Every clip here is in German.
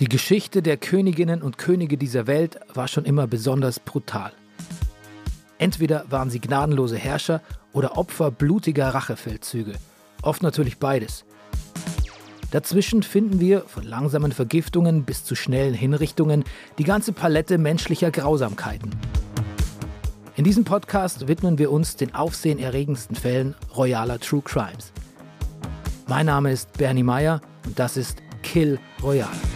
Die Geschichte der Königinnen und Könige dieser Welt war schon immer besonders brutal. Entweder waren sie gnadenlose Herrscher oder Opfer blutiger Rachefeldzüge. Oft natürlich beides. Dazwischen finden wir, von langsamen Vergiftungen bis zu schnellen Hinrichtungen, die ganze Palette menschlicher Grausamkeiten. In diesem Podcast widmen wir uns den aufsehenerregendsten Fällen royaler True Crimes. Mein Name ist Bernie Meyer und das ist Kill Royale.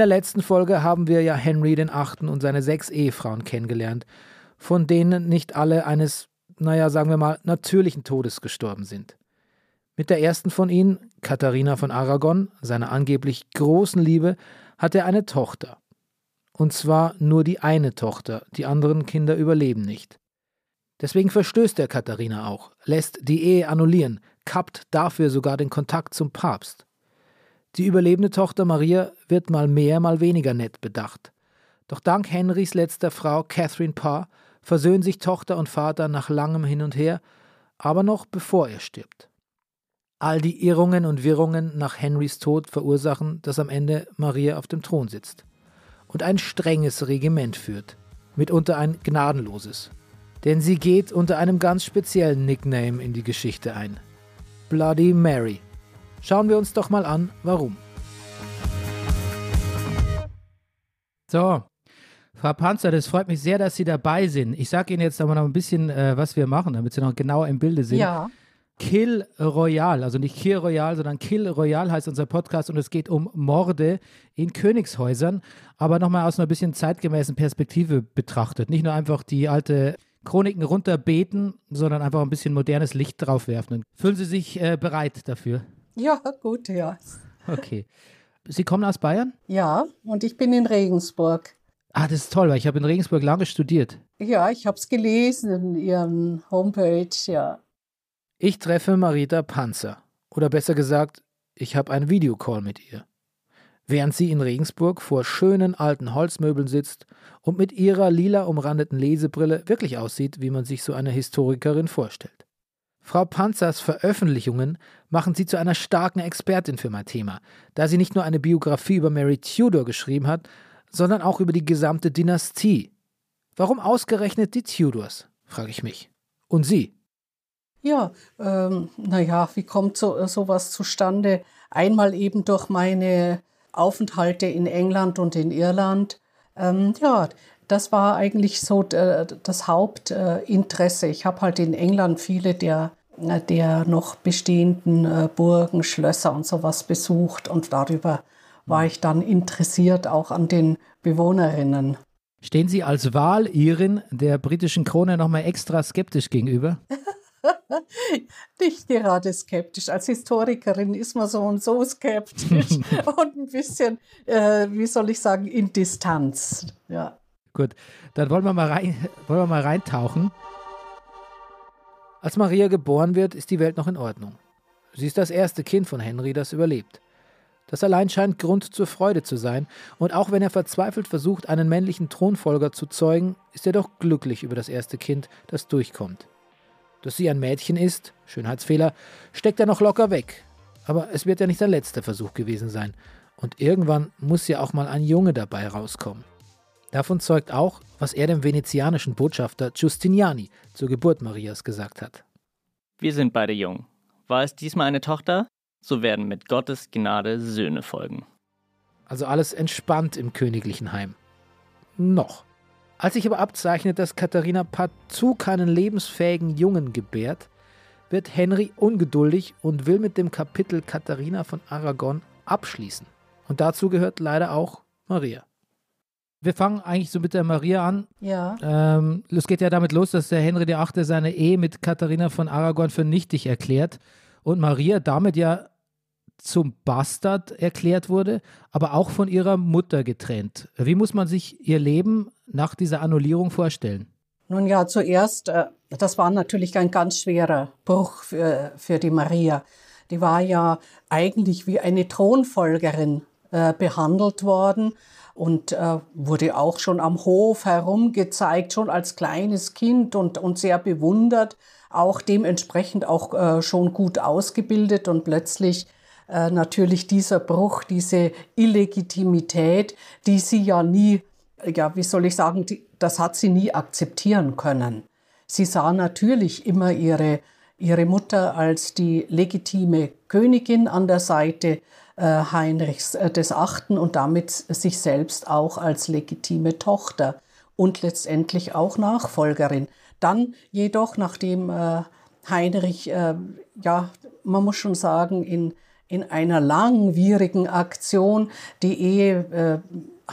Der letzten Folge haben wir ja Henry VIII. und seine sechs Ehefrauen kennengelernt, von denen nicht alle eines, naja, sagen wir mal, natürlichen Todes gestorben sind. Mit der ersten von ihnen, Katharina von Aragon, seiner angeblich großen Liebe, hat er eine Tochter. Und zwar nur die eine Tochter, die anderen Kinder überleben nicht. Deswegen verstößt er Katharina auch, lässt die Ehe annullieren, kappt dafür sogar den Kontakt zum Papst. Die überlebende Tochter Maria wird mal mehr, mal weniger nett bedacht. Doch dank Henrys letzter Frau Catherine Parr versöhnen sich Tochter und Vater nach langem Hin und Her, aber noch bevor er stirbt. All die Irrungen und Wirrungen nach Henrys Tod verursachen, dass am Ende Maria auf dem Thron sitzt und ein strenges Regiment führt, mitunter ein gnadenloses. Denn sie geht unter einem ganz speziellen Nickname in die Geschichte ein. Bloody Mary. Schauen wir uns doch mal an, warum. So, Frau Panzer, das freut mich sehr, dass Sie dabei sind. Ich sage Ihnen jetzt aber noch ein bisschen, äh, was wir machen, damit Sie noch genauer im Bilde sind. Ja. Kill Royal, also nicht Kill Royal, sondern Kill Royal heißt unser Podcast und es geht um Morde in Königshäusern, aber nochmal aus einer bisschen zeitgemäßen Perspektive betrachtet. Nicht nur einfach die alte Chroniken runterbeten, sondern einfach ein bisschen modernes Licht drauf werfen. Fühlen Sie sich äh, bereit dafür? Ja, gut, ja. Okay. Sie kommen aus Bayern? Ja, und ich bin in Regensburg. Ah, das ist toll, weil ich habe in Regensburg lange studiert. Ja, ich habe es gelesen in Ihrem Homepage, ja. Ich treffe Marita Panzer. Oder besser gesagt, ich habe einen Videocall mit ihr. Während sie in Regensburg vor schönen alten Holzmöbeln sitzt und mit ihrer lila umrandeten Lesebrille wirklich aussieht, wie man sich so eine Historikerin vorstellt. Frau Panzers Veröffentlichungen machen sie zu einer starken Expertin für mein Thema, da sie nicht nur eine Biografie über Mary Tudor geschrieben hat, sondern auch über die gesamte Dynastie. Warum ausgerechnet die Tudors, frage ich mich. Und Sie? Ja, ähm, naja, wie kommt so, sowas zustande? Einmal eben durch meine Aufenthalte in England und in Irland. Ähm, ja, das war eigentlich so äh, das Hauptinteresse. Ich habe halt in England viele der, äh, der noch bestehenden äh, Burgen, Schlösser und sowas besucht und darüber war ich dann interessiert auch an den Bewohnerinnen. Stehen Sie als Wahlirin der britischen Krone nochmal extra skeptisch gegenüber? Nicht gerade skeptisch. Als Historikerin ist man so und so skeptisch und ein bisschen, äh, wie soll ich sagen, in Distanz. Ja. Gut, dann wollen wir mal, rein, wollen wir mal reintauchen. Als Maria geboren wird, ist die Welt noch in Ordnung. Sie ist das erste Kind von Henry, das überlebt. Das allein scheint Grund zur Freude zu sein, und auch wenn er verzweifelt versucht, einen männlichen Thronfolger zu zeugen, ist er doch glücklich über das erste Kind, das durchkommt. Dass sie ein Mädchen ist, Schönheitsfehler, steckt er noch locker weg. Aber es wird ja nicht der letzte Versuch gewesen sein. Und irgendwann muss ja auch mal ein Junge dabei rauskommen. Davon zeugt auch, was er dem venezianischen Botschafter Giustiniani zur Geburt Marias gesagt hat. Wir sind beide jung. War es diesmal eine Tochter, so werden mit Gottes Gnade Söhne folgen. Also alles entspannt im königlichen Heim. Noch. Als sich aber abzeichnet, dass Katharina partout keinen lebensfähigen Jungen gebärt, wird Henry ungeduldig und will mit dem Kapitel Katharina von Aragon abschließen. Und dazu gehört leider auch Maria. Wir fangen eigentlich so mit der Maria an. Ja. Ähm, es geht ja damit los, dass der Henry VIII. seine Ehe mit Katharina von Aragon für nichtig erklärt und Maria damit ja zum Bastard erklärt wurde, aber auch von ihrer Mutter getrennt. Wie muss man sich ihr Leben nach dieser Annullierung vorstellen? Nun ja, zuerst, äh, das war natürlich ein ganz schwerer Bruch für, für die Maria. Die war ja eigentlich wie eine Thronfolgerin äh, behandelt worden und äh, wurde auch schon am Hof herumgezeigt, schon als kleines Kind und, und sehr bewundert, auch dementsprechend auch äh, schon gut ausgebildet und plötzlich äh, natürlich dieser Bruch, diese Illegitimität, die sie ja nie, ja, wie soll ich sagen, die, das hat sie nie akzeptieren können. Sie sah natürlich immer ihre, ihre Mutter als die legitime Königin an der Seite Heinrichs äh, des Achten und damit sich selbst auch als legitime Tochter und letztendlich auch Nachfolgerin. Dann jedoch, nachdem äh, Heinrich, ja, man muss schon sagen, in, in einer langwierigen Aktion die Ehe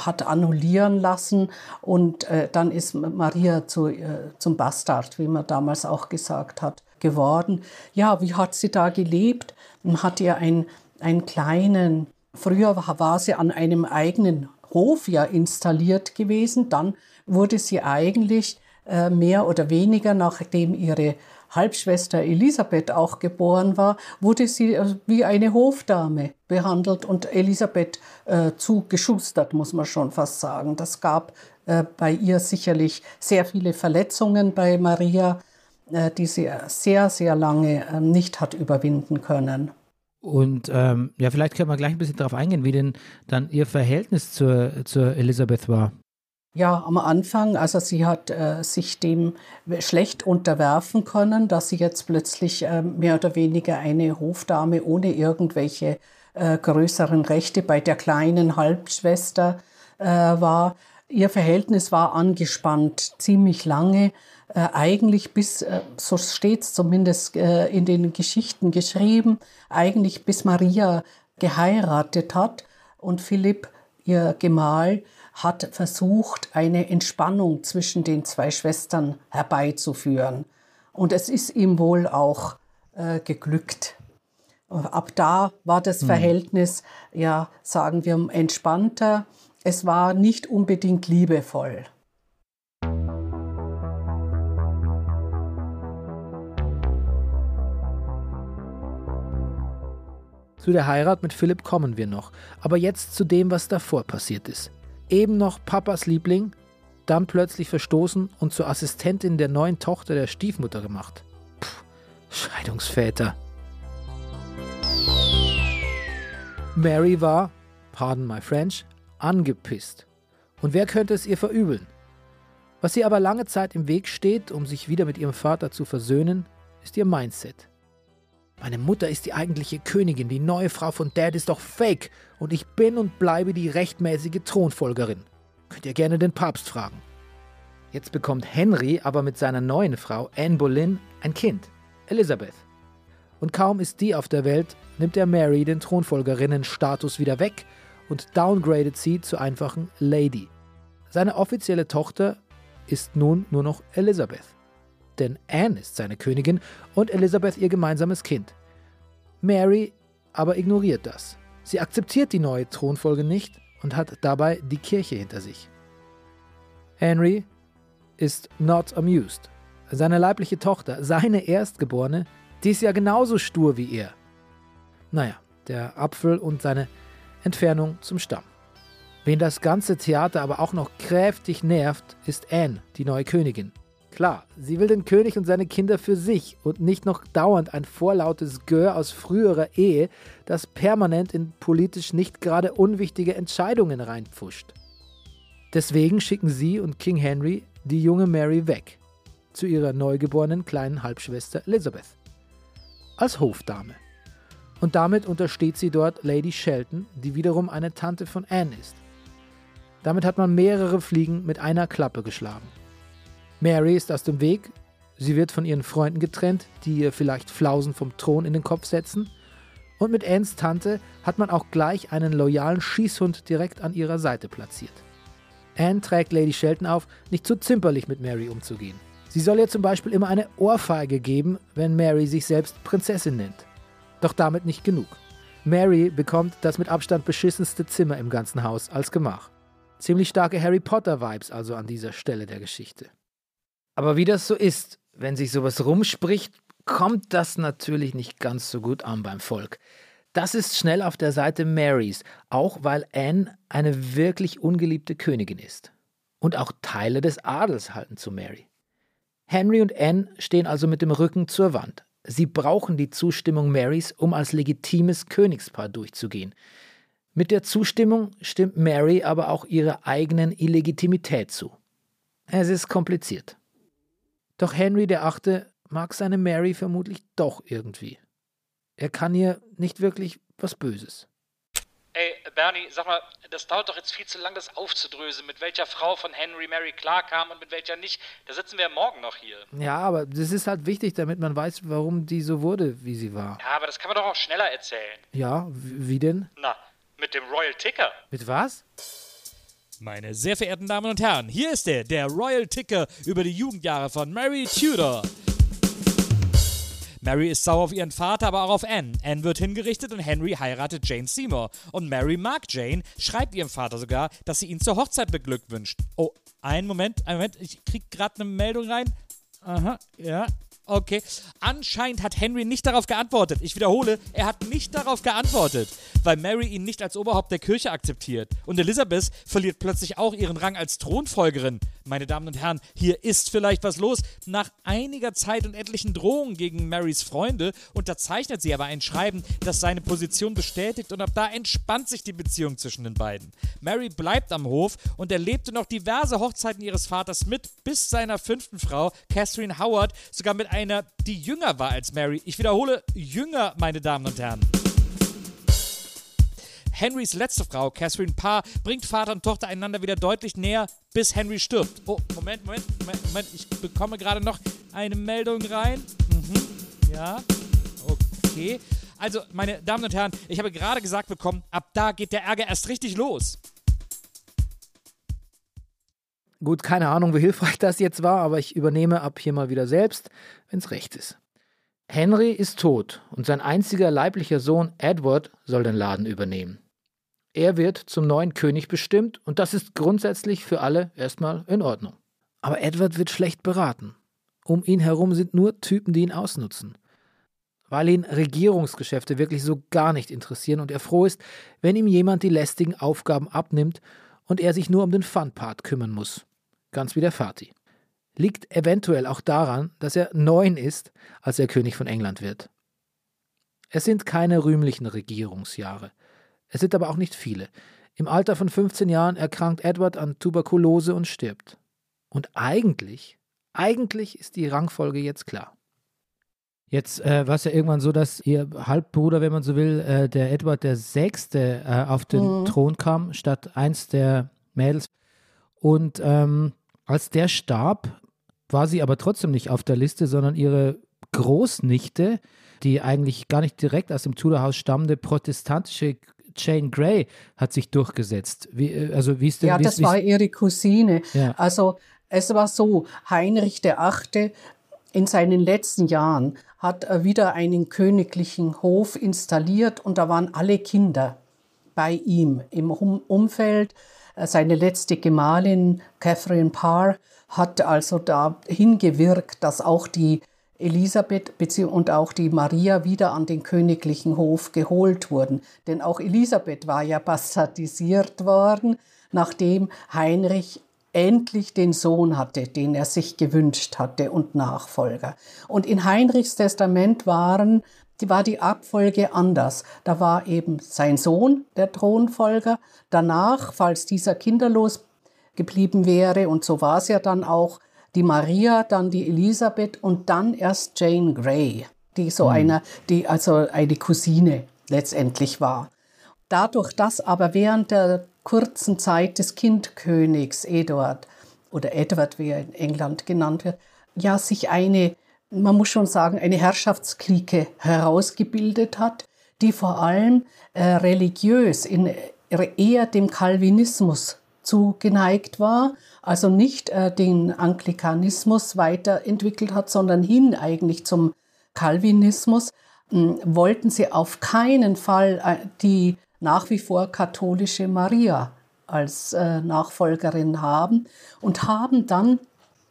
hat annullieren lassen und äh, dann ist Maria zu, äh, zum Bastard, wie man damals auch gesagt hat, geworden. Ja, wie hat sie da gelebt? Hat ihr ein einen kleinen, früher war sie an einem eigenen Hof ja installiert gewesen, dann wurde sie eigentlich äh, mehr oder weniger, nachdem ihre Halbschwester Elisabeth auch geboren war, wurde sie äh, wie eine Hofdame behandelt und Elisabeth äh, zugeschustert, muss man schon fast sagen. Das gab äh, bei ihr sicherlich sehr viele Verletzungen bei Maria, äh, die sie sehr, sehr lange äh, nicht hat überwinden können. Und ähm, ja, vielleicht können wir gleich ein bisschen darauf eingehen, wie denn dann ihr Verhältnis zur, zur Elisabeth war. Ja, am Anfang, also sie hat äh, sich dem schlecht unterwerfen können, dass sie jetzt plötzlich äh, mehr oder weniger eine Hofdame ohne irgendwelche äh, größeren Rechte bei der kleinen Halbschwester äh, war. Ihr Verhältnis war angespannt, ziemlich lange eigentlich bis, äh, so steht es zumindest äh, in den Geschichten geschrieben, eigentlich bis Maria geheiratet hat und Philipp, ihr Gemahl, hat versucht, eine Entspannung zwischen den zwei Schwestern herbeizuführen. Und es ist ihm wohl auch äh, geglückt. Ab da war das hm. Verhältnis, ja, sagen wir, entspannter. Es war nicht unbedingt liebevoll. Zu der Heirat mit Philipp kommen wir noch. Aber jetzt zu dem, was davor passiert ist. Eben noch Papas Liebling, dann plötzlich verstoßen und zur Assistentin der neuen Tochter der Stiefmutter gemacht. Puh, Scheidungsväter. Mary war, pardon my French, angepisst. Und wer könnte es ihr verübeln? Was ihr aber lange Zeit im Weg steht, um sich wieder mit ihrem Vater zu versöhnen, ist ihr Mindset. Meine Mutter ist die eigentliche Königin, die neue Frau von Dad ist doch fake und ich bin und bleibe die rechtmäßige Thronfolgerin. Könnt ihr gerne den Papst fragen. Jetzt bekommt Henry aber mit seiner neuen Frau Anne Boleyn ein Kind, Elizabeth. Und kaum ist die auf der Welt, nimmt er Mary den Thronfolgerinnenstatus wieder weg und downgradet sie zur einfachen Lady. Seine offizielle Tochter ist nun nur noch Elizabeth denn Anne ist seine Königin und Elizabeth ihr gemeinsames Kind. Mary aber ignoriert das. Sie akzeptiert die neue Thronfolge nicht und hat dabei die Kirche hinter sich. Henry ist not amused. Seine leibliche Tochter, seine Erstgeborene, die ist ja genauso stur wie er. Naja, der Apfel und seine Entfernung zum Stamm. Wen das ganze Theater aber auch noch kräftig nervt, ist Anne, die neue Königin. Klar, sie will den König und seine Kinder für sich und nicht noch dauernd ein vorlautes Gör aus früherer Ehe, das permanent in politisch nicht gerade unwichtige Entscheidungen reinpfuscht. Deswegen schicken sie und King Henry die junge Mary weg, zu ihrer neugeborenen kleinen Halbschwester Elizabeth, als Hofdame. Und damit untersteht sie dort Lady Shelton, die wiederum eine Tante von Anne ist. Damit hat man mehrere Fliegen mit einer Klappe geschlagen. Mary ist aus dem Weg. Sie wird von ihren Freunden getrennt, die ihr vielleicht Flausen vom Thron in den Kopf setzen. Und mit Annes Tante hat man auch gleich einen loyalen Schießhund direkt an ihrer Seite platziert. Anne trägt Lady Shelton auf, nicht zu zimperlich mit Mary umzugehen. Sie soll ihr zum Beispiel immer eine Ohrfeige geben, wenn Mary sich selbst Prinzessin nennt. Doch damit nicht genug. Mary bekommt das mit Abstand beschissenste Zimmer im ganzen Haus als Gemach. Ziemlich starke Harry Potter-Vibes also an dieser Stelle der Geschichte. Aber wie das so ist, wenn sich sowas rumspricht, kommt das natürlich nicht ganz so gut an beim Volk. Das ist schnell auf der Seite Marys, auch weil Anne eine wirklich ungeliebte Königin ist. Und auch Teile des Adels halten zu Mary. Henry und Anne stehen also mit dem Rücken zur Wand. Sie brauchen die Zustimmung Marys, um als legitimes Königspaar durchzugehen. Mit der Zustimmung stimmt Mary aber auch ihrer eigenen Illegitimität zu. Es ist kompliziert. Doch Henry VIII. mag seine Mary vermutlich doch irgendwie. Er kann ihr nicht wirklich was Böses. Ey, Bernie, sag mal, das dauert doch jetzt viel zu lang, das aufzudröseln, mit welcher Frau von Henry Mary klarkam und mit welcher nicht. Da sitzen wir morgen noch hier. Ja, aber das ist halt wichtig, damit man weiß, warum die so wurde, wie sie war. Ja, aber das kann man doch auch schneller erzählen. Ja, wie denn? Na, mit dem Royal Ticker. Mit was? Meine sehr verehrten Damen und Herren, hier ist er, der Royal Ticker über die Jugendjahre von Mary Tudor. Mary ist sauer auf ihren Vater, aber auch auf Anne. Anne wird hingerichtet und Henry heiratet Jane Seymour. Und Mary mag Jane, schreibt ihrem Vater sogar, dass sie ihn zur Hochzeit beglückwünscht. Oh, einen Moment, einen Moment, ich krieg gerade eine Meldung rein. Aha, ja, Okay. Anscheinend hat Henry nicht darauf geantwortet. Ich wiederhole, er hat nicht darauf geantwortet, weil Mary ihn nicht als Oberhaupt der Kirche akzeptiert. Und Elizabeth verliert plötzlich auch ihren Rang als Thronfolgerin. Meine Damen und Herren, hier ist vielleicht was los. Nach einiger Zeit und etlichen Drohungen gegen Marys Freunde unterzeichnet sie aber ein Schreiben, das seine Position bestätigt und ab da entspannt sich die Beziehung zwischen den beiden. Mary bleibt am Hof und erlebte noch diverse Hochzeiten ihres Vaters mit, bis seiner fünften Frau, Catherine Howard, sogar mit einer, die jünger war als Mary. Ich wiederhole, jünger, meine Damen und Herren. Henrys letzte Frau, Catherine Parr, bringt Vater und Tochter einander wieder deutlich näher, bis Henry stirbt. Oh, Moment, Moment, Moment, Moment. ich bekomme gerade noch eine Meldung rein. Mhm, ja, okay. Also, meine Damen und Herren, ich habe gerade gesagt bekommen, ab da geht der Ärger erst richtig los. Gut, keine Ahnung, wie hilfreich das jetzt war, aber ich übernehme ab hier mal wieder selbst, wenn's recht ist. Henry ist tot und sein einziger leiblicher Sohn Edward soll den Laden übernehmen. Er wird zum neuen König bestimmt und das ist grundsätzlich für alle erstmal in Ordnung. Aber Edward wird schlecht beraten. Um ihn herum sind nur Typen, die ihn ausnutzen. Weil ihn Regierungsgeschäfte wirklich so gar nicht interessieren und er froh ist, wenn ihm jemand die lästigen Aufgaben abnimmt und er sich nur um den Fun-Part kümmern muss. Ganz wie der Vati. Liegt eventuell auch daran, dass er neun ist, als er König von England wird. Es sind keine rühmlichen Regierungsjahre. Es sind aber auch nicht viele. Im Alter von 15 Jahren erkrankt Edward an Tuberkulose und stirbt. Und eigentlich, eigentlich ist die Rangfolge jetzt klar. Jetzt äh, war es ja irgendwann so, dass ihr Halbbruder, wenn man so will, äh, der Edward der Sechste äh, auf den mhm. Thron kam, statt eins der Mädels. Und ähm, als der starb, war sie aber trotzdem nicht auf der Liste, sondern ihre Großnichte, die eigentlich gar nicht direkt aus dem Tudorhaus stammende protestantische Jane Grey hat sich durchgesetzt. Wie, äh, also wie ist denn, ja, das war ihre Cousine. Ja. Also es war so, Heinrich VIII. In seinen letzten Jahren hat wieder einen königlichen Hof installiert und da waren alle Kinder bei ihm im Umfeld. Seine letzte Gemahlin Catherine Parr hat also da hingewirkt, dass auch die Elisabeth und auch die Maria wieder an den königlichen Hof geholt wurden. Denn auch Elisabeth war ja bastardisiert worden, nachdem Heinrich endlich den Sohn hatte, den er sich gewünscht hatte und Nachfolger. Und in Heinrichs Testament waren, war die Abfolge anders. Da war eben sein Sohn der Thronfolger. Danach, falls dieser kinderlos geblieben wäre, und so war es ja dann auch, die Maria, dann die Elisabeth und dann erst Jane Grey, die so mhm. eine, die also eine Cousine letztendlich war. Dadurch, dass aber während der kurzen Zeit des Kindkönigs Eduard oder Edward, wie er in England genannt wird, ja sich eine, man muss schon sagen, eine Herrschaftsklique herausgebildet hat, die vor allem äh, religiös in eher dem Calvinismus zugeneigt war, also nicht äh, den Anglikanismus weiterentwickelt hat, sondern hin eigentlich zum Calvinismus, hm, wollten sie auf keinen Fall äh, die nach wie vor katholische Maria als äh, Nachfolgerin haben und haben dann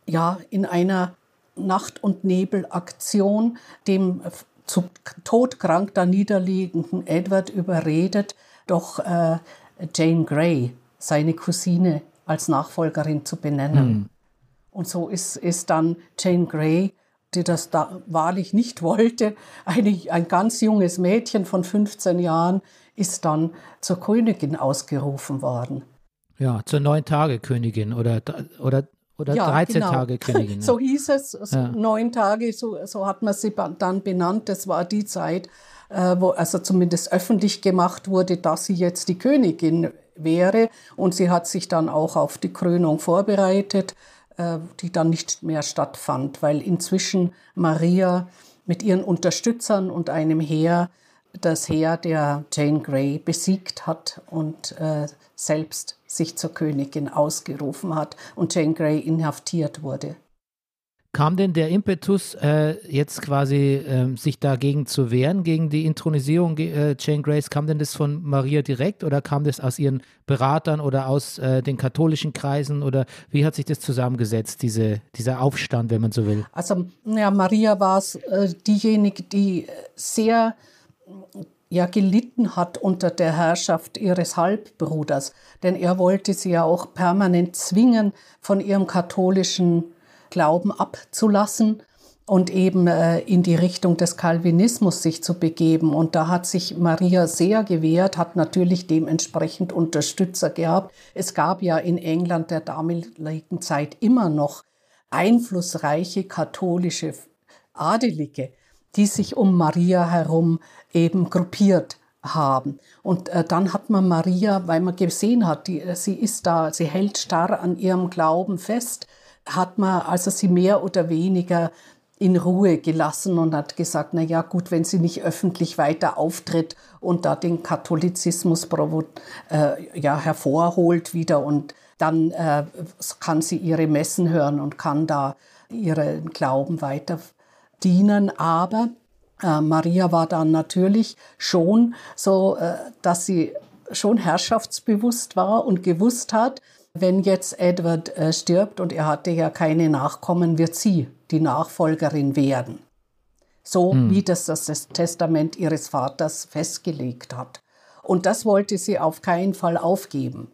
ja in einer Nacht- und Nebelaktion dem zu todkrank da niederliegenden Edward überredet, doch äh, Jane Grey, seine Cousine, als Nachfolgerin zu benennen. Mhm. Und so ist, ist dann Jane Grey, die das da wahrlich nicht wollte, eine, ein ganz junges Mädchen von 15 Jahren, ist dann zur Königin ausgerufen worden. Ja, zur Neun-Tage-Königin oder, oder, oder ja, 13 genau. So hieß es, so ja. neun Tage, so, so hat man sie dann benannt. Das war die Zeit, äh, wo also zumindest öffentlich gemacht wurde, dass sie jetzt die Königin wäre. Und sie hat sich dann auch auf die Krönung vorbereitet, äh, die dann nicht mehr stattfand, weil inzwischen Maria mit ihren Unterstützern und einem Heer das Heer der Jane Grey besiegt hat und äh, selbst sich zur Königin ausgerufen hat und Jane Grey inhaftiert wurde. Kam denn der Impetus, äh, jetzt quasi äh, sich dagegen zu wehren, gegen die Intronisierung äh, Jane Grace, kam denn das von Maria direkt oder kam das aus ihren Beratern oder aus äh, den katholischen Kreisen oder wie hat sich das zusammengesetzt, diese, dieser Aufstand, wenn man so will? Also ja, Maria war äh, diejenige, die sehr ja gelitten hat unter der Herrschaft ihres Halbbruders, denn er wollte sie ja auch permanent zwingen, von ihrem katholischen Glauben abzulassen und eben äh, in die Richtung des Calvinismus sich zu begeben. Und da hat sich Maria sehr gewehrt, hat natürlich dementsprechend Unterstützer gehabt. Es gab ja in England der damaligen Zeit immer noch einflussreiche katholische Adelige, die sich um Maria herum eben gruppiert haben. Und äh, dann hat man Maria, weil man gesehen hat, die, sie ist da, sie hält starr an ihrem Glauben fest, hat man also sie mehr oder weniger in Ruhe gelassen und hat gesagt, na ja, gut, wenn sie nicht öffentlich weiter auftritt und da den Katholizismus äh, ja, hervorholt wieder und dann äh, kann sie ihre Messen hören und kann da ihren Glauben weiter dienen. Aber äh, Maria war dann natürlich schon so, äh, dass sie schon herrschaftsbewusst war und gewusst hat, wenn jetzt Edward äh, stirbt und er hatte ja keine Nachkommen, wird sie die Nachfolgerin werden. So hm. wie das das Testament ihres Vaters festgelegt hat. Und das wollte sie auf keinen Fall aufgeben,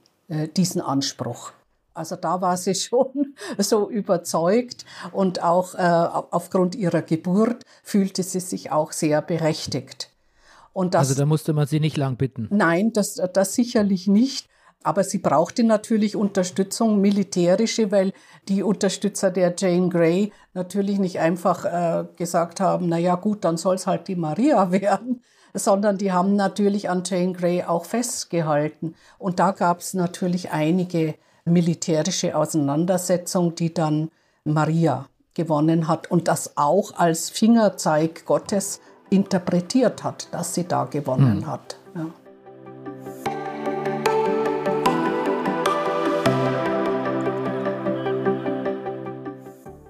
diesen Anspruch. Also da war sie schon so überzeugt und auch äh, aufgrund ihrer Geburt fühlte sie sich auch sehr berechtigt. Das, also da musste man sie nicht lang bitten. Nein, das, das sicherlich nicht. Aber sie brauchte natürlich Unterstützung, militärische, weil die Unterstützer der Jane Grey natürlich nicht einfach äh, gesagt haben, na ja gut, dann soll es halt die Maria werden, sondern die haben natürlich an Jane Grey auch festgehalten. Und da gab es natürlich einige militärische Auseinandersetzungen, die dann Maria gewonnen hat und das auch als Fingerzeig Gottes interpretiert hat, dass sie da gewonnen hm. hat. Ja.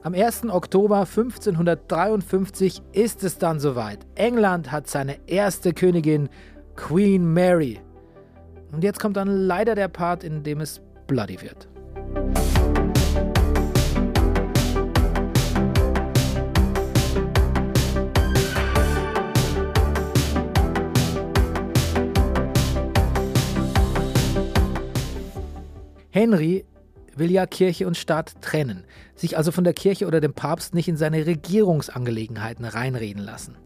Am 1. Oktober 1553 ist es dann soweit. England hat seine erste Königin, Queen Mary. Und jetzt kommt dann leider der Part, in dem es bloody wird. Henry will ja Kirche und Staat trennen, sich also von der Kirche oder dem Papst nicht in seine Regierungsangelegenheiten reinreden lassen.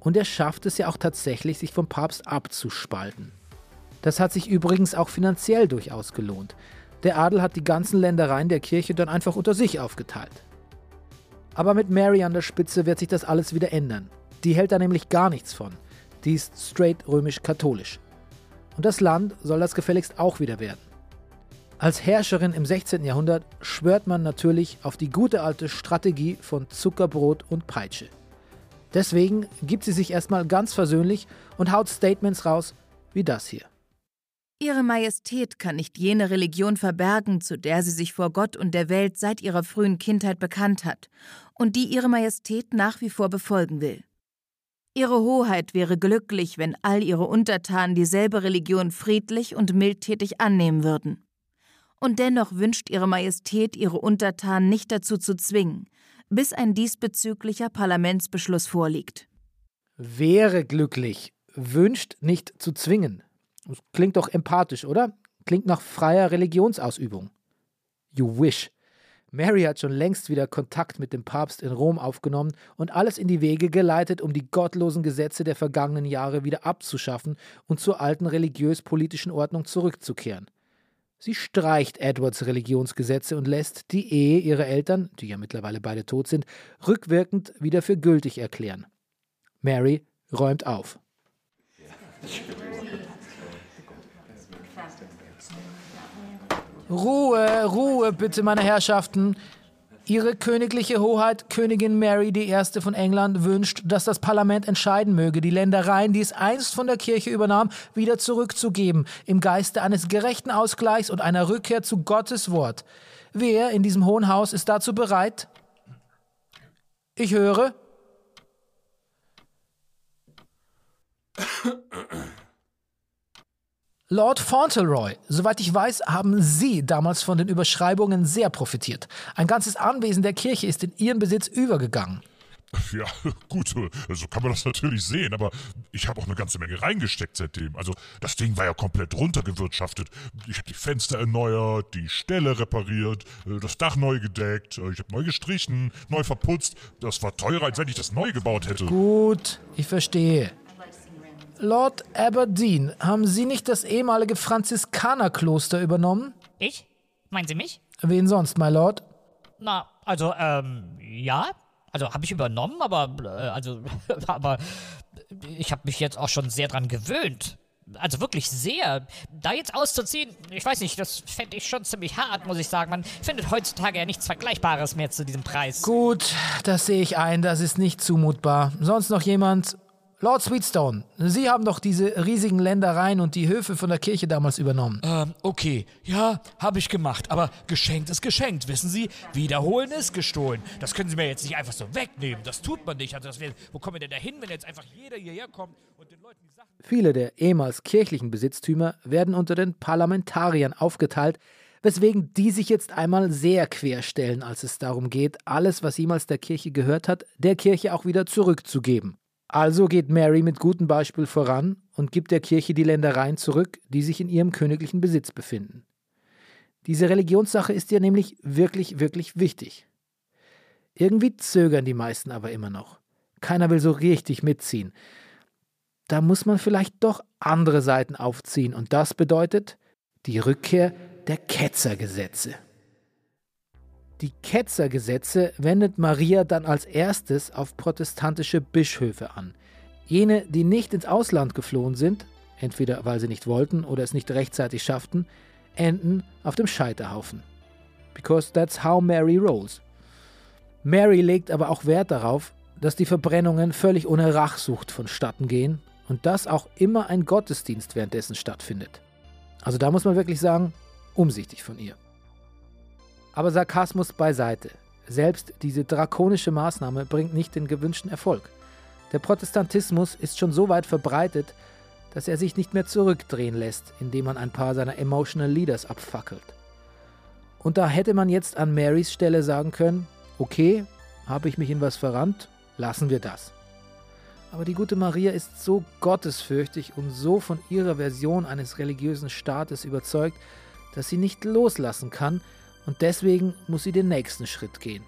Und er schafft es ja auch tatsächlich, sich vom Papst abzuspalten. Das hat sich übrigens auch finanziell durchaus gelohnt. Der Adel hat die ganzen Ländereien der Kirche dann einfach unter sich aufgeteilt. Aber mit Mary an der Spitze wird sich das alles wieder ändern. Die hält da nämlich gar nichts von. Die ist straight römisch-katholisch. Und das Land soll das gefälligst auch wieder werden. Als Herrscherin im 16. Jahrhundert schwört man natürlich auf die gute alte Strategie von Zuckerbrot und Peitsche. Deswegen gibt sie sich erstmal ganz versöhnlich und haut Statements raus wie das hier. Ihre Majestät kann nicht jene Religion verbergen, zu der sie sich vor Gott und der Welt seit ihrer frühen Kindheit bekannt hat und die Ihre Majestät nach wie vor befolgen will. Ihre Hoheit wäre glücklich, wenn all ihre Untertanen dieselbe Religion friedlich und mildtätig annehmen würden und dennoch wünscht Ihre Majestät, Ihre Untertanen nicht dazu zu zwingen, bis ein diesbezüglicher Parlamentsbeschluss vorliegt. Wäre glücklich, wünscht nicht zu zwingen. Das klingt doch empathisch, oder? Klingt nach freier Religionsausübung. You wish. Mary hat schon längst wieder Kontakt mit dem Papst in Rom aufgenommen und alles in die Wege geleitet, um die gottlosen Gesetze der vergangenen Jahre wieder abzuschaffen und zur alten religiös-politischen Ordnung zurückzukehren. Sie streicht Edwards Religionsgesetze und lässt die Ehe ihrer Eltern, die ja mittlerweile beide tot sind, rückwirkend wieder für gültig erklären. Mary räumt auf. Ruhe, Ruhe, bitte, meine Herrschaften. Ihre königliche Hoheit, Königin Mary I. von England, wünscht, dass das Parlament entscheiden möge, die Ländereien, die es einst von der Kirche übernahm, wieder zurückzugeben, im Geiste eines gerechten Ausgleichs und einer Rückkehr zu Gottes Wort. Wer in diesem Hohen Haus ist dazu bereit? Ich höre. Lord Fauntleroy, soweit ich weiß, haben Sie damals von den Überschreibungen sehr profitiert. Ein ganzes Anwesen der Kirche ist in Ihren Besitz übergegangen. Ja, gut, so kann man das natürlich sehen, aber ich habe auch eine ganze Menge reingesteckt seitdem. Also das Ding war ja komplett runtergewirtschaftet. Ich habe die Fenster erneuert, die Ställe repariert, das Dach neu gedeckt, ich habe neu gestrichen, neu verputzt. Das war teurer, als wenn ich das neu gebaut hätte. Gut, ich verstehe. Lord Aberdeen, haben Sie nicht das ehemalige Franziskanerkloster übernommen? Ich? Meinen Sie mich? Wen sonst, my Lord? Na, also, ähm, ja. Also habe ich übernommen, aber, äh, also, aber ich habe mich jetzt auch schon sehr dran gewöhnt. Also wirklich sehr. Da jetzt auszuziehen, ich weiß nicht, das fände ich schon ziemlich hart, muss ich sagen. Man findet heutzutage ja nichts Vergleichbares mehr zu diesem Preis. Gut, das sehe ich ein, das ist nicht zumutbar. Sonst noch jemand? Lord Sweetstone, Sie haben doch diese riesigen Ländereien und die Höfe von der Kirche damals übernommen. Ähm, okay. Ja, habe ich gemacht. Aber geschenkt ist geschenkt, wissen Sie? Wiederholen ist gestohlen. Das können Sie mir jetzt nicht einfach so wegnehmen. Das tut man nicht. Also das wär, wo kommen wir denn da hin, wenn jetzt einfach jeder hierher kommt und den Leuten die Sachen... Viele der ehemals kirchlichen Besitztümer werden unter den Parlamentariern aufgeteilt, weswegen die sich jetzt einmal sehr querstellen, als es darum geht, alles, was jemals der Kirche gehört hat, der Kirche auch wieder zurückzugeben. Also geht Mary mit gutem Beispiel voran und gibt der Kirche die Ländereien zurück, die sich in ihrem königlichen Besitz befinden. Diese Religionssache ist ihr nämlich wirklich, wirklich wichtig. Irgendwie zögern die meisten aber immer noch. Keiner will so richtig mitziehen. Da muss man vielleicht doch andere Seiten aufziehen und das bedeutet die Rückkehr der Ketzergesetze. Die Ketzergesetze wendet Maria dann als erstes auf protestantische Bischöfe an. Jene, die nicht ins Ausland geflohen sind, entweder weil sie nicht wollten oder es nicht rechtzeitig schafften, enden auf dem Scheiterhaufen. Because that's how Mary rolls. Mary legt aber auch Wert darauf, dass die Verbrennungen völlig ohne Rachsucht vonstatten gehen und dass auch immer ein Gottesdienst währenddessen stattfindet. Also da muss man wirklich sagen, umsichtig von ihr. Aber Sarkasmus beiseite. Selbst diese drakonische Maßnahme bringt nicht den gewünschten Erfolg. Der Protestantismus ist schon so weit verbreitet, dass er sich nicht mehr zurückdrehen lässt, indem man ein paar seiner Emotional Leaders abfackelt. Und da hätte man jetzt an Marys Stelle sagen können, okay, habe ich mich in was verrannt, lassen wir das. Aber die gute Maria ist so gottesfürchtig und so von ihrer Version eines religiösen Staates überzeugt, dass sie nicht loslassen kann, und deswegen muss sie den nächsten Schritt gehen.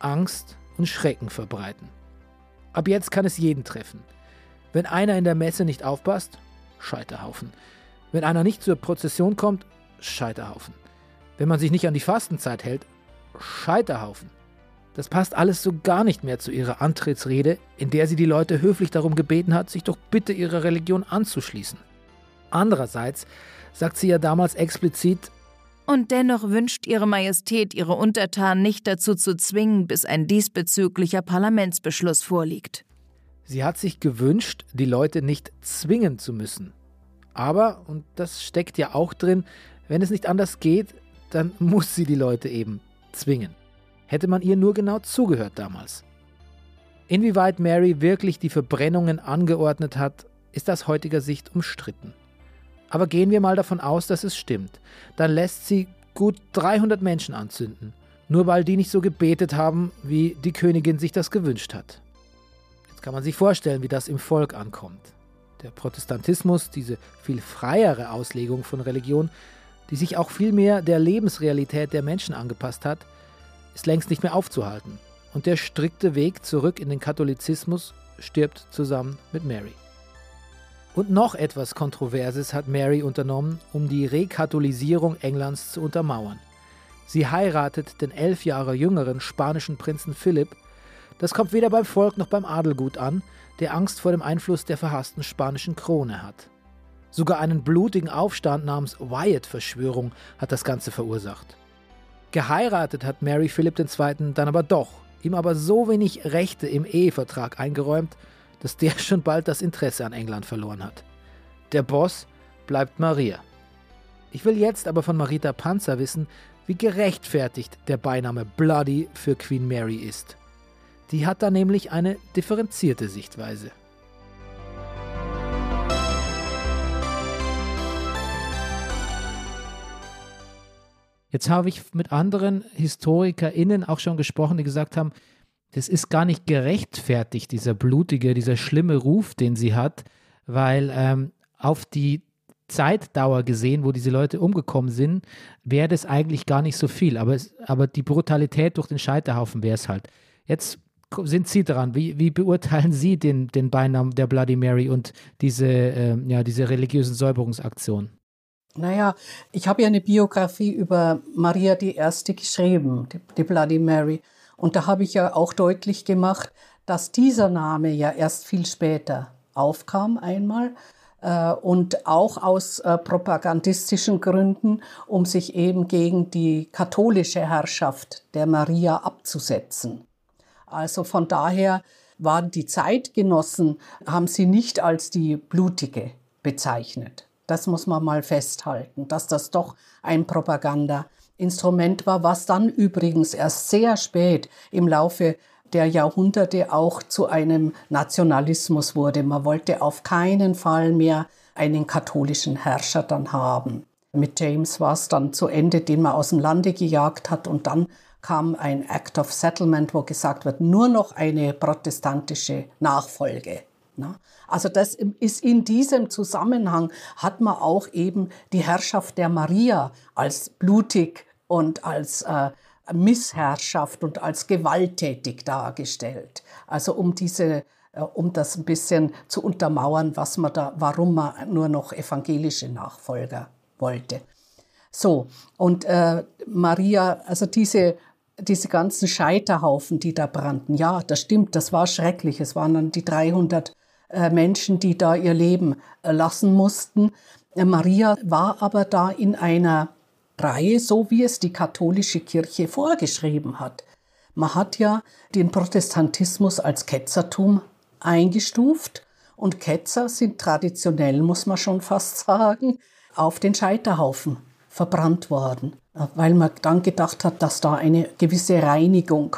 Angst und Schrecken verbreiten. Ab jetzt kann es jeden treffen. Wenn einer in der Messe nicht aufpasst, Scheiterhaufen. Wenn einer nicht zur Prozession kommt, Scheiterhaufen. Wenn man sich nicht an die Fastenzeit hält, Scheiterhaufen. Das passt alles so gar nicht mehr zu ihrer Antrittsrede, in der sie die Leute höflich darum gebeten hat, sich doch bitte ihrer Religion anzuschließen. Andererseits sagt sie ja damals explizit, und dennoch wünscht Ihre Majestät, Ihre Untertanen nicht dazu zu zwingen, bis ein diesbezüglicher Parlamentsbeschluss vorliegt. Sie hat sich gewünscht, die Leute nicht zwingen zu müssen. Aber, und das steckt ja auch drin, wenn es nicht anders geht, dann muss sie die Leute eben zwingen. Hätte man ihr nur genau zugehört damals. Inwieweit Mary wirklich die Verbrennungen angeordnet hat, ist aus heutiger Sicht umstritten. Aber gehen wir mal davon aus, dass es stimmt. Dann lässt sie gut 300 Menschen anzünden, nur weil die nicht so gebetet haben, wie die Königin sich das gewünscht hat. Jetzt kann man sich vorstellen, wie das im Volk ankommt. Der Protestantismus, diese viel freiere Auslegung von Religion, die sich auch viel mehr der Lebensrealität der Menschen angepasst hat, ist längst nicht mehr aufzuhalten. Und der strikte Weg zurück in den Katholizismus stirbt zusammen mit Mary. Und noch etwas Kontroverses hat Mary unternommen, um die Rekatholisierung Englands zu untermauern. Sie heiratet den elf Jahre jüngeren spanischen Prinzen Philipp. Das kommt weder beim Volk noch beim Adel gut an, der Angst vor dem Einfluss der verhassten spanischen Krone hat. Sogar einen blutigen Aufstand namens Wyatt-Verschwörung hat das Ganze verursacht. Geheiratet hat Mary Philipp II. dann aber doch, ihm aber so wenig Rechte im Ehevertrag eingeräumt, dass der schon bald das Interesse an England verloren hat. Der Boss bleibt Maria. Ich will jetzt aber von Marita Panzer wissen, wie gerechtfertigt der Beiname Bloody für Queen Mary ist. Die hat da nämlich eine differenzierte Sichtweise. Jetzt habe ich mit anderen HistorikerInnen auch schon gesprochen, die gesagt haben, das ist gar nicht gerechtfertigt, dieser blutige, dieser schlimme Ruf, den sie hat, weil ähm, auf die Zeitdauer gesehen, wo diese Leute umgekommen sind, wäre das eigentlich gar nicht so viel. Aber, es, aber die Brutalität durch den Scheiterhaufen wäre es halt. Jetzt sind Sie dran. Wie, wie beurteilen Sie den, den Beinamen der Bloody Mary und diese, äh, ja, diese religiösen Säuberungsaktion? Naja, ich habe ja eine Biografie über Maria die Erste geschrieben, die, die Bloody Mary. Und da habe ich ja auch deutlich gemacht, dass dieser Name ja erst viel später aufkam einmal äh, und auch aus äh, propagandistischen Gründen, um sich eben gegen die katholische Herrschaft der Maria abzusetzen. Also von daher waren die Zeitgenossen, haben sie nicht als die blutige bezeichnet. Das muss man mal festhalten, dass das doch ein Propaganda Instrument war, was dann übrigens erst sehr spät im Laufe der Jahrhunderte auch zu einem Nationalismus wurde. Man wollte auf keinen Fall mehr einen katholischen Herrscher dann haben. Mit James war es dann zu Ende, den man aus dem Lande gejagt hat und dann kam ein Act of Settlement, wo gesagt wird, nur noch eine protestantische Nachfolge. Also das ist in diesem Zusammenhang hat man auch eben die Herrschaft der Maria als blutig und als äh, Missherrschaft und als gewalttätig dargestellt. Also um diese äh, um das ein bisschen zu untermauern, was man da, warum man nur noch evangelische Nachfolger wollte. So, und äh, Maria, also diese, diese ganzen Scheiterhaufen, die da brannten, ja, das stimmt, das war schrecklich. Es waren dann die 300 äh, Menschen, die da ihr Leben äh, lassen mussten. Äh, Maria war aber da in einer Reihe, so wie es die katholische Kirche vorgeschrieben hat. Man hat ja den Protestantismus als Ketzertum eingestuft und Ketzer sind traditionell, muss man schon fast sagen, auf den Scheiterhaufen verbrannt worden, weil man dann gedacht hat, dass da eine gewisse Reinigung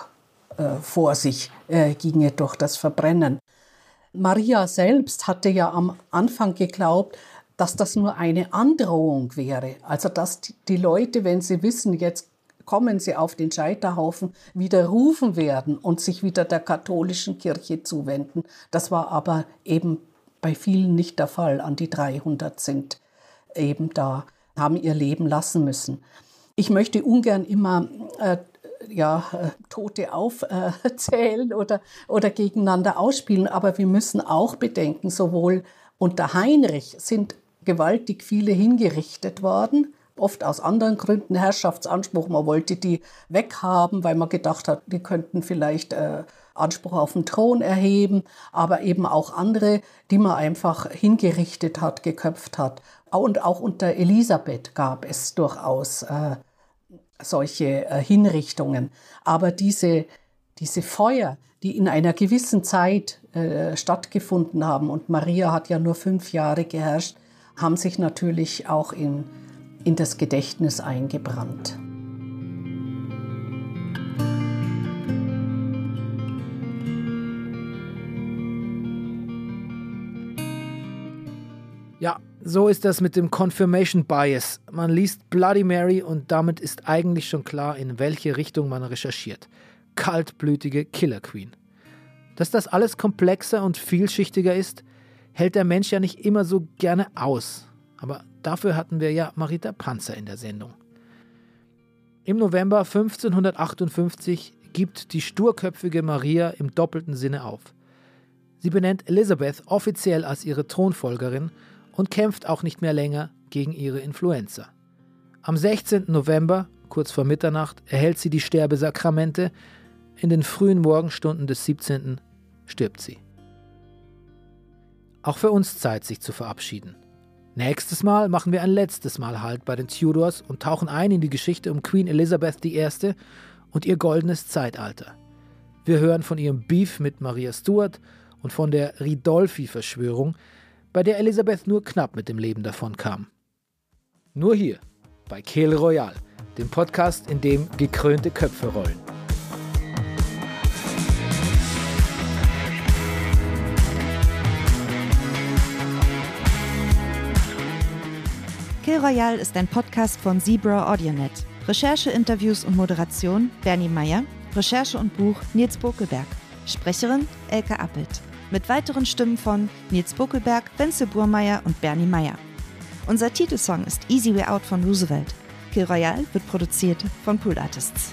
äh, vor sich äh, ginge durch das Verbrennen. Maria selbst hatte ja am Anfang geglaubt, dass das nur eine Androhung wäre. Also dass die Leute, wenn sie wissen, jetzt kommen sie auf den Scheiterhaufen, wieder rufen werden und sich wieder der katholischen Kirche zuwenden. Das war aber eben bei vielen nicht der Fall. An die 300 sind eben da, haben ihr Leben lassen müssen. Ich möchte ungern immer äh, ja, äh, Tote aufzählen äh, oder, oder gegeneinander ausspielen, aber wir müssen auch bedenken, sowohl unter Heinrich sind gewaltig viele hingerichtet worden. Oft aus anderen Gründen, Herrschaftsanspruch, man wollte die weghaben, weil man gedacht hat, die könnten vielleicht äh, Anspruch auf den Thron erheben, aber eben auch andere, die man einfach hingerichtet hat, geköpft hat. Und auch unter Elisabeth gab es durchaus äh, solche äh, Hinrichtungen. Aber diese, diese Feuer, die in einer gewissen Zeit äh, stattgefunden haben, und Maria hat ja nur fünf Jahre geherrscht, haben sich natürlich auch in, in das Gedächtnis eingebrannt. Ja, so ist das mit dem Confirmation Bias. Man liest Bloody Mary und damit ist eigentlich schon klar, in welche Richtung man recherchiert. Kaltblütige Killer Queen. Dass das alles komplexer und vielschichtiger ist, hält der Mensch ja nicht immer so gerne aus. Aber dafür hatten wir ja Marita Panzer in der Sendung. Im November 1558 gibt die sturköpfige Maria im doppelten Sinne auf. Sie benennt Elizabeth offiziell als ihre Thronfolgerin und kämpft auch nicht mehr länger gegen ihre Influenza. Am 16. November, kurz vor Mitternacht, erhält sie die Sterbesakramente. In den frühen Morgenstunden des 17. stirbt sie. Auch für uns Zeit, sich zu verabschieden. Nächstes Mal machen wir ein letztes Mal Halt bei den Tudors und tauchen ein in die Geschichte um Queen Elizabeth I. und ihr goldenes Zeitalter. Wir hören von ihrem Beef mit Maria Stuart und von der Ridolfi-Verschwörung, bei der Elisabeth nur knapp mit dem Leben davon kam. Nur hier, bei Kehl Royal, dem Podcast, in dem gekrönte Köpfe rollen. Kill Royal ist ein Podcast von Zebra AudioNet. Recherche, Interviews und Moderation Bernie Meyer. Recherche und Buch Nils Bokelberg. Sprecherin Elke Appelt. Mit weiteren Stimmen von Nils Bokelberg, Wenzel Burmeier und Bernie Meyer. Unser Titelsong ist Easy Way Out von Roosevelt. Kill Royal wird produziert von Pool Artists.